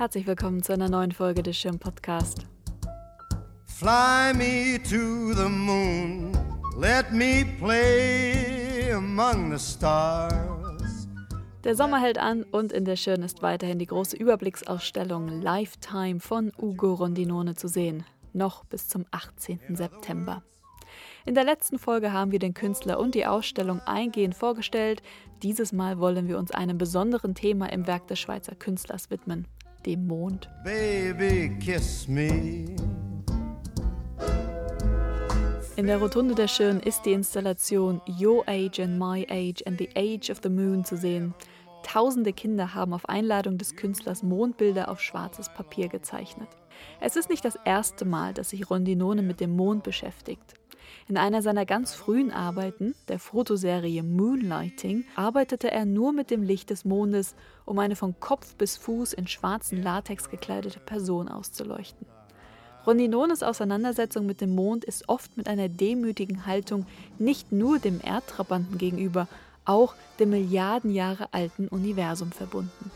Herzlich willkommen zu einer neuen Folge des Schirm Podcast. Fly me to the moon, let me play among the stars. Der Sommer hält an und in der Schirn ist weiterhin die große Überblicksausstellung Lifetime von Ugo Rondinone zu sehen, noch bis zum 18. September. In der letzten Folge haben wir den Künstler und die Ausstellung eingehend vorgestellt. Dieses Mal wollen wir uns einem besonderen Thema im Werk des Schweizer Künstlers widmen, dem Mond. Baby, kiss me. In der Rotunde der Schirn ist die Installation Your Age and My Age and the Age of the Moon zu sehen. Tausende Kinder haben auf Einladung des Künstlers Mondbilder auf schwarzes Papier gezeichnet. Es ist nicht das erste Mal, dass sich Rondinone mit dem Mond beschäftigt. In einer seiner ganz frühen Arbeiten, der Fotoserie Moonlighting, arbeitete er nur mit dem Licht des Mondes, um eine von Kopf bis Fuß in schwarzen Latex gekleidete Person auszuleuchten. Rondinones Auseinandersetzung mit dem Mond ist oft mit einer demütigen Haltung nicht nur dem Erdtrabanten gegenüber, auch dem Milliarden Jahre alten Universum verbunden.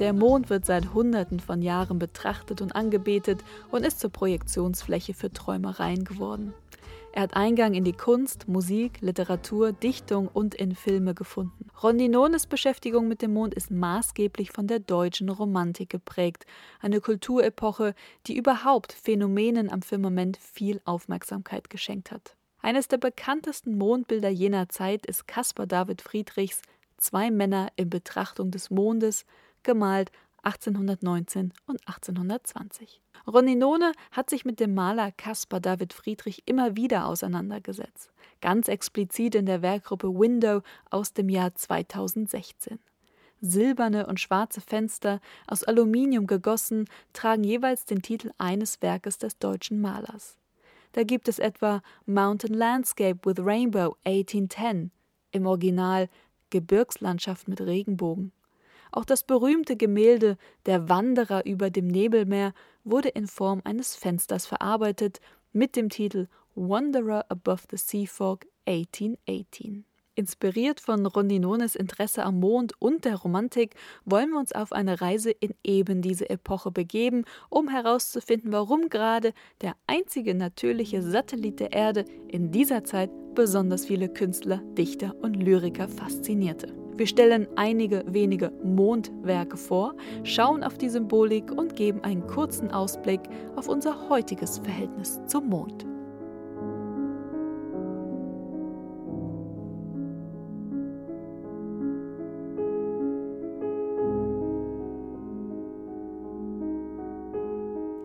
Der Mond wird seit Hunderten von Jahren betrachtet und angebetet und ist zur Projektionsfläche für Träumereien geworden. Er hat Eingang in die Kunst, Musik, Literatur, Dichtung und in Filme gefunden. Rondinones Beschäftigung mit dem Mond ist maßgeblich von der deutschen Romantik geprägt, eine Kulturepoche, die überhaupt Phänomenen am Firmament viel Aufmerksamkeit geschenkt hat. Eines der bekanntesten Mondbilder jener Zeit ist Caspar David Friedrichs Zwei Männer in Betrachtung des Mondes gemalt 1819 und 1820. Roninone hat sich mit dem Maler Caspar David Friedrich immer wieder auseinandergesetzt, ganz explizit in der Werkgruppe Window aus dem Jahr 2016. Silberne und schwarze Fenster, aus Aluminium gegossen, tragen jeweils den Titel eines Werkes des deutschen Malers. Da gibt es etwa Mountain Landscape with Rainbow 1810, im Original Gebirgslandschaft mit Regenbogen auch das berühmte Gemälde Der Wanderer über dem Nebelmeer wurde in Form eines Fensters verarbeitet mit dem Titel Wanderer Above the Sea Fog 1818. Inspiriert von Rondinones Interesse am Mond und der Romantik wollen wir uns auf eine Reise in eben diese Epoche begeben, um herauszufinden, warum gerade der einzige natürliche Satellit der Erde in dieser Zeit besonders viele Künstler, Dichter und Lyriker faszinierte. Wir stellen einige wenige Mondwerke vor, schauen auf die Symbolik und geben einen kurzen Ausblick auf unser heutiges Verhältnis zum Mond.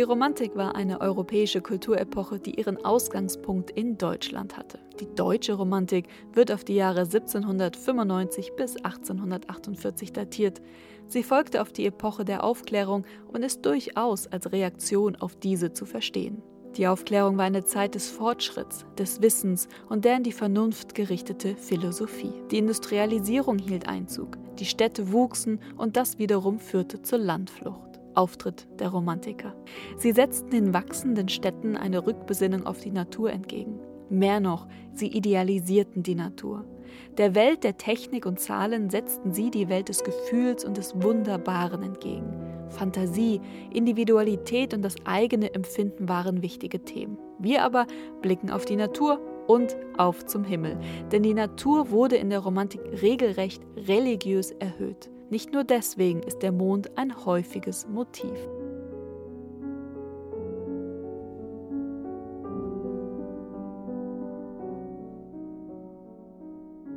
Die Romantik war eine europäische Kulturepoche, die ihren Ausgangspunkt in Deutschland hatte. Die deutsche Romantik wird auf die Jahre 1795 bis 1848 datiert. Sie folgte auf die Epoche der Aufklärung und ist durchaus als Reaktion auf diese zu verstehen. Die Aufklärung war eine Zeit des Fortschritts, des Wissens und der in die Vernunft gerichtete Philosophie. Die Industrialisierung hielt Einzug, die Städte wuchsen und das wiederum führte zur Landflucht. Auftritt der Romantiker. Sie setzten den wachsenden Städten eine Rückbesinnung auf die Natur entgegen. Mehr noch, sie idealisierten die Natur. Der Welt der Technik und Zahlen setzten sie die Welt des Gefühls und des Wunderbaren entgegen. Fantasie, Individualität und das eigene Empfinden waren wichtige Themen. Wir aber blicken auf die Natur und auf zum Himmel, denn die Natur wurde in der Romantik regelrecht religiös erhöht. Nicht nur deswegen ist der Mond ein häufiges Motiv.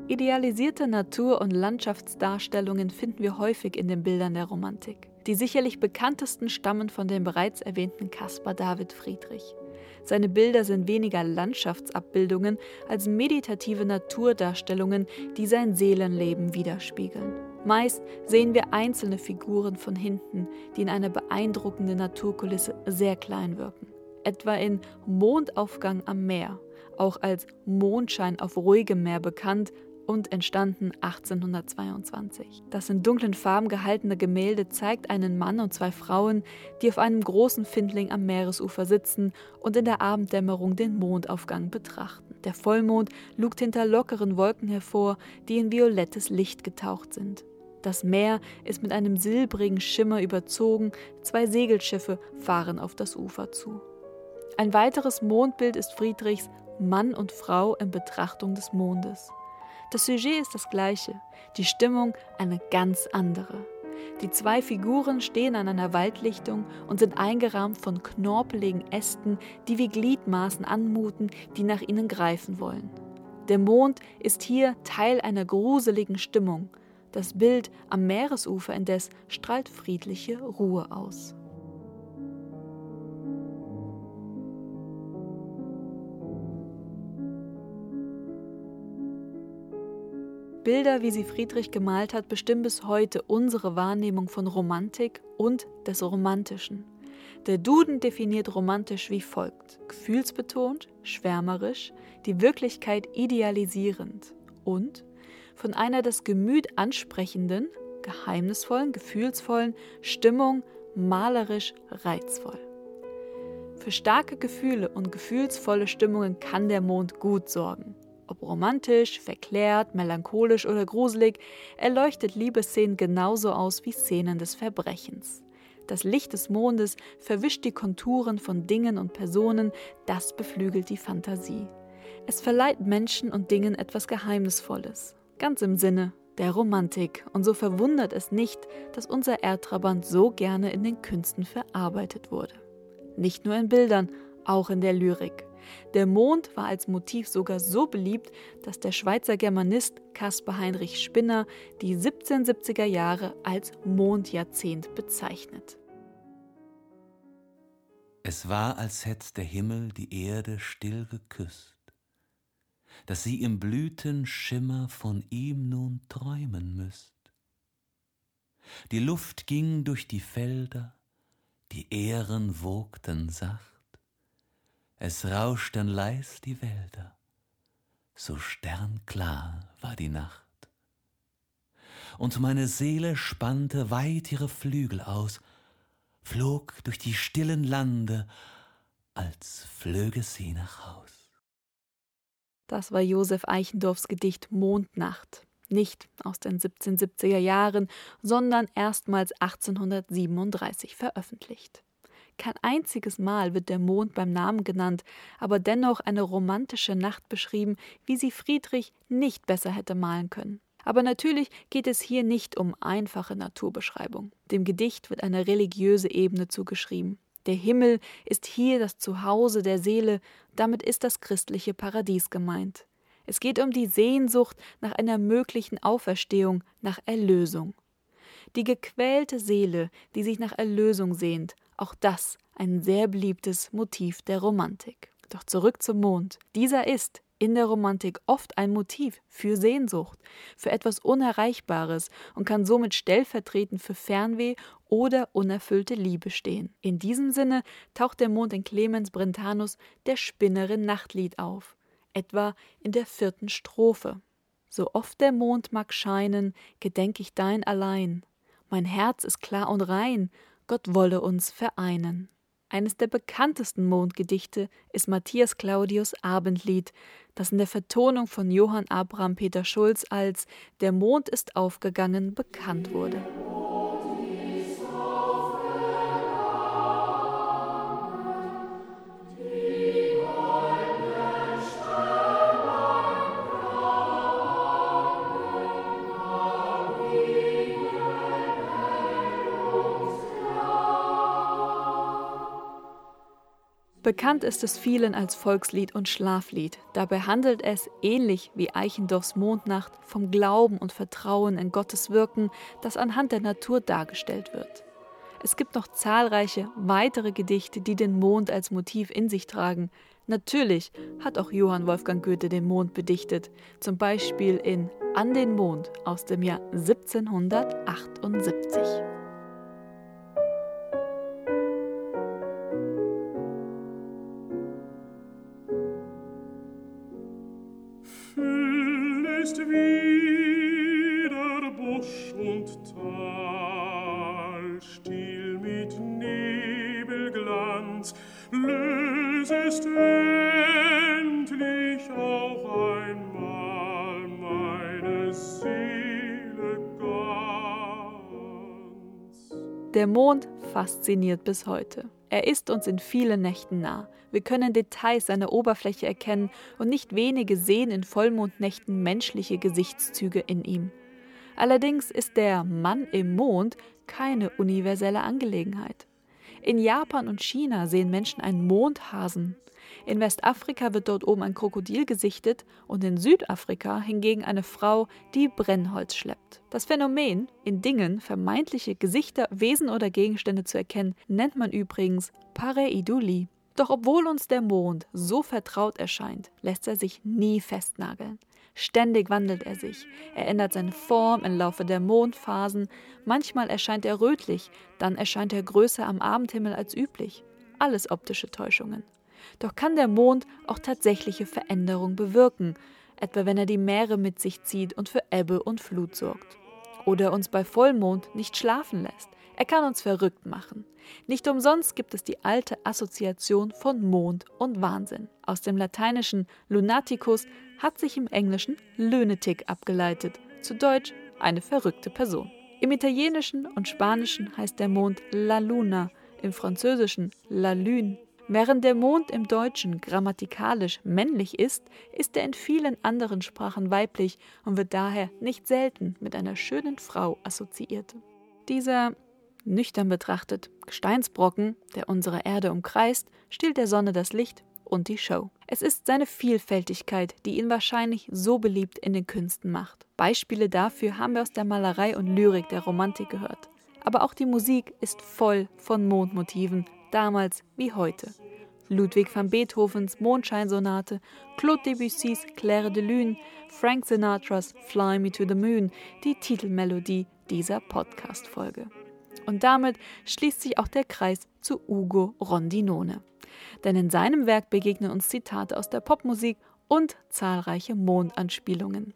Idealisierte Natur- und Landschaftsdarstellungen finden wir häufig in den Bildern der Romantik. Die sicherlich bekanntesten stammen von dem bereits erwähnten Caspar David Friedrich. Seine Bilder sind weniger Landschaftsabbildungen als meditative Naturdarstellungen, die sein Seelenleben widerspiegeln. Meist sehen wir einzelne Figuren von hinten, die in einer beeindruckenden Naturkulisse sehr klein wirken. Etwa in Mondaufgang am Meer, auch als Mondschein auf ruhigem Meer bekannt und entstanden 1822. Das in dunklen Farben gehaltene Gemälde zeigt einen Mann und zwei Frauen, die auf einem großen Findling am Meeresufer sitzen und in der Abenddämmerung den Mondaufgang betrachten. Der Vollmond lugt hinter lockeren Wolken hervor, die in violettes Licht getaucht sind. Das Meer ist mit einem silbrigen Schimmer überzogen, zwei Segelschiffe fahren auf das Ufer zu. Ein weiteres Mondbild ist Friedrichs Mann und Frau in Betrachtung des Mondes. Das Sujet ist das gleiche, die Stimmung eine ganz andere. Die zwei Figuren stehen an einer Waldlichtung und sind eingerahmt von knorpeligen Ästen, die wie Gliedmaßen anmuten, die nach ihnen greifen wollen. Der Mond ist hier Teil einer gruseligen Stimmung. Das Bild am Meeresufer indes strahlt friedliche Ruhe aus. Bilder, wie sie Friedrich gemalt hat, bestimmen bis heute unsere Wahrnehmung von Romantik und des Romantischen. Der Duden definiert romantisch wie folgt: gefühlsbetont, schwärmerisch, die Wirklichkeit idealisierend und von einer das Gemüt ansprechenden, geheimnisvollen, gefühlsvollen Stimmung malerisch reizvoll. Für starke Gefühle und gefühlsvolle Stimmungen kann der Mond gut sorgen. Ob romantisch, verklärt, melancholisch oder gruselig, er leuchtet Liebesszenen genauso aus wie Szenen des Verbrechens. Das Licht des Mondes verwischt die Konturen von Dingen und Personen, das beflügelt die Fantasie. Es verleiht Menschen und Dingen etwas Geheimnisvolles, ganz im Sinne der Romantik, und so verwundert es nicht, dass unser Erdtrabant so gerne in den Künsten verarbeitet wurde. Nicht nur in Bildern, auch in der Lyrik. Der Mond war als Motiv sogar so beliebt, dass der Schweizer Germanist Caspar Heinrich Spinner die 1770er Jahre als Mondjahrzehnt bezeichnet. Es war, als hätt der Himmel die Erde still geküsst, dass sie im Blütenschimmer von ihm nun träumen müsst. Die Luft ging durch die Felder, die Ähren wogten sacht, es rauschten leis die Wälder, so sternklar war die Nacht. Und meine Seele spannte weit ihre Flügel aus, flog durch die stillen Lande, als flöge sie nach Haus. Das war Josef Eichendorffs Gedicht Mondnacht, nicht aus den 1770er Jahren, sondern erstmals 1837 veröffentlicht. Kein einziges Mal wird der Mond beim Namen genannt, aber dennoch eine romantische Nacht beschrieben, wie sie Friedrich nicht besser hätte malen können. Aber natürlich geht es hier nicht um einfache Naturbeschreibung. Dem Gedicht wird eine religiöse Ebene zugeschrieben. Der Himmel ist hier das Zuhause der Seele, damit ist das christliche Paradies gemeint. Es geht um die Sehnsucht nach einer möglichen Auferstehung, nach Erlösung. Die gequälte Seele, die sich nach Erlösung sehnt, auch das ein sehr beliebtes Motiv der Romantik. Doch zurück zum Mond. Dieser ist in der Romantik oft ein Motiv für Sehnsucht, für etwas Unerreichbares und kann somit stellvertretend für Fernweh oder unerfüllte Liebe stehen. In diesem Sinne taucht der Mond in Clemens Brentanus der Spinnerin Nachtlied auf, etwa in der vierten Strophe. So oft der Mond mag scheinen, gedenk ich dein allein. Mein Herz ist klar und rein, Gott wolle uns vereinen. Eines der bekanntesten Mondgedichte ist Matthias Claudius Abendlied, das in der Vertonung von Johann Abraham Peter Schulz als Der Mond ist aufgegangen bekannt wurde. Bekannt ist es vielen als Volkslied und Schlaflied. Dabei handelt es, ähnlich wie Eichendorffs Mondnacht, vom Glauben und Vertrauen in Gottes Wirken, das anhand der Natur dargestellt wird. Es gibt noch zahlreiche weitere Gedichte, die den Mond als Motiv in sich tragen. Natürlich hat auch Johann Wolfgang Goethe den Mond bedichtet, zum Beispiel in An den Mond aus dem Jahr 1778. Der Mond fasziniert bis heute. Er ist uns in vielen Nächten nah. Wir können Details seiner Oberfläche erkennen und nicht wenige sehen in Vollmondnächten menschliche Gesichtszüge in ihm. Allerdings ist der Mann im Mond keine universelle Angelegenheit. In Japan und China sehen Menschen einen Mondhasen. In Westafrika wird dort oben ein Krokodil gesichtet und in Südafrika hingegen eine Frau, die Brennholz schleppt. Das Phänomen, in Dingen vermeintliche Gesichter, Wesen oder Gegenstände zu erkennen, nennt man übrigens Pareiduli. Doch obwohl uns der Mond so vertraut erscheint, lässt er sich nie festnageln. Ständig wandelt er sich. Er ändert seine Form im Laufe der Mondphasen. Manchmal erscheint er rötlich, dann erscheint er größer am Abendhimmel als üblich. Alles optische Täuschungen. Doch kann der Mond auch tatsächliche Veränderungen bewirken, etwa wenn er die Meere mit sich zieht und für Ebbe und Flut sorgt. Oder uns bei Vollmond nicht schlafen lässt. Er kann uns verrückt machen. Nicht umsonst gibt es die alte Assoziation von Mond und Wahnsinn. Aus dem lateinischen Lunaticus hat sich im Englischen Lunatic abgeleitet, zu Deutsch eine verrückte Person. Im Italienischen und Spanischen heißt der Mond La Luna, im Französischen La Lune. Während der Mond im Deutschen grammatikalisch männlich ist, ist er in vielen anderen Sprachen weiblich und wird daher nicht selten mit einer schönen Frau assoziiert. Dieser Nüchtern betrachtet, Gesteinsbrocken, der unsere Erde umkreist, stiehlt der Sonne das Licht und die Show. Es ist seine Vielfältigkeit, die ihn wahrscheinlich so beliebt in den Künsten macht. Beispiele dafür haben wir aus der Malerei und Lyrik der Romantik gehört. Aber auch die Musik ist voll von Mondmotiven, damals wie heute. Ludwig van Beethovens Mondscheinsonate, Claude Debussys Claire de Lune, Frank Sinatras Fly Me to the Moon, die Titelmelodie dieser Podcast-Folge. Und damit schließt sich auch der Kreis zu Ugo Rondinone. Denn in seinem Werk begegnen uns Zitate aus der Popmusik und zahlreiche Mondanspielungen.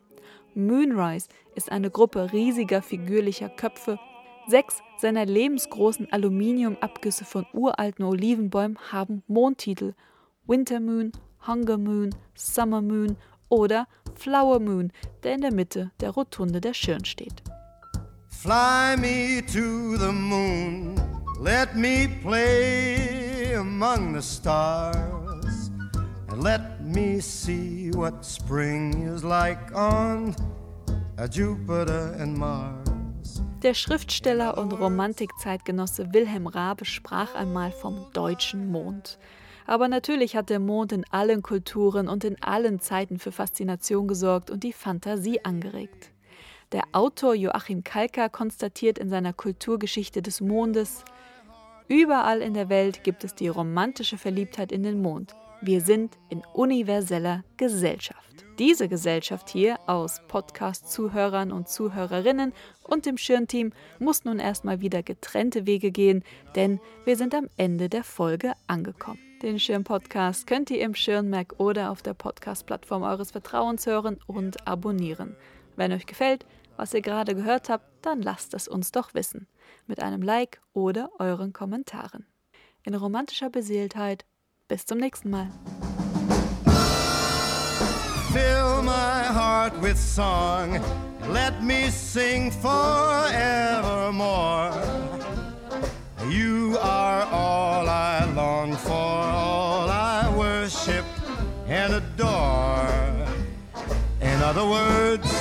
Moonrise ist eine Gruppe riesiger figürlicher Köpfe. Sechs seiner lebensgroßen Aluminiumabgüsse von uralten Olivenbäumen haben Mondtitel: Winter Moon, Hunger Moon, Summer Moon oder Flower Moon, der in der Mitte der Rotunde der Schirn steht. Fly me to the moon, let me play among the stars, and let me see what spring is like on Jupiter and Mars. Der Schriftsteller und Romantikzeitgenosse Wilhelm Rabe sprach einmal vom deutschen Mond. Aber natürlich hat der Mond in allen Kulturen und in allen Zeiten für Faszination gesorgt und die Fantasie angeregt. Der Autor Joachim Kalka konstatiert in seiner Kulturgeschichte des Mondes, Überall in der Welt gibt es die romantische Verliebtheit in den Mond. Wir sind in universeller Gesellschaft. Diese Gesellschaft hier aus Podcast-Zuhörern und Zuhörerinnen und dem Schirnteam muss nun erstmal wieder getrennte Wege gehen, denn wir sind am Ende der Folge angekommen. Den Schirn-Podcast könnt ihr im Schirnmerk oder auf der Podcast-Plattform eures Vertrauens hören und abonnieren. Wenn euch gefällt, was ihr gerade gehört habt, dann lasst es uns doch wissen. Mit einem Like oder euren Kommentaren. In romantischer Beseeltheit. Bis zum nächsten Mal. Fill my heart with song, let me sing forevermore. You are all I long for, all I worship and adore. In other words,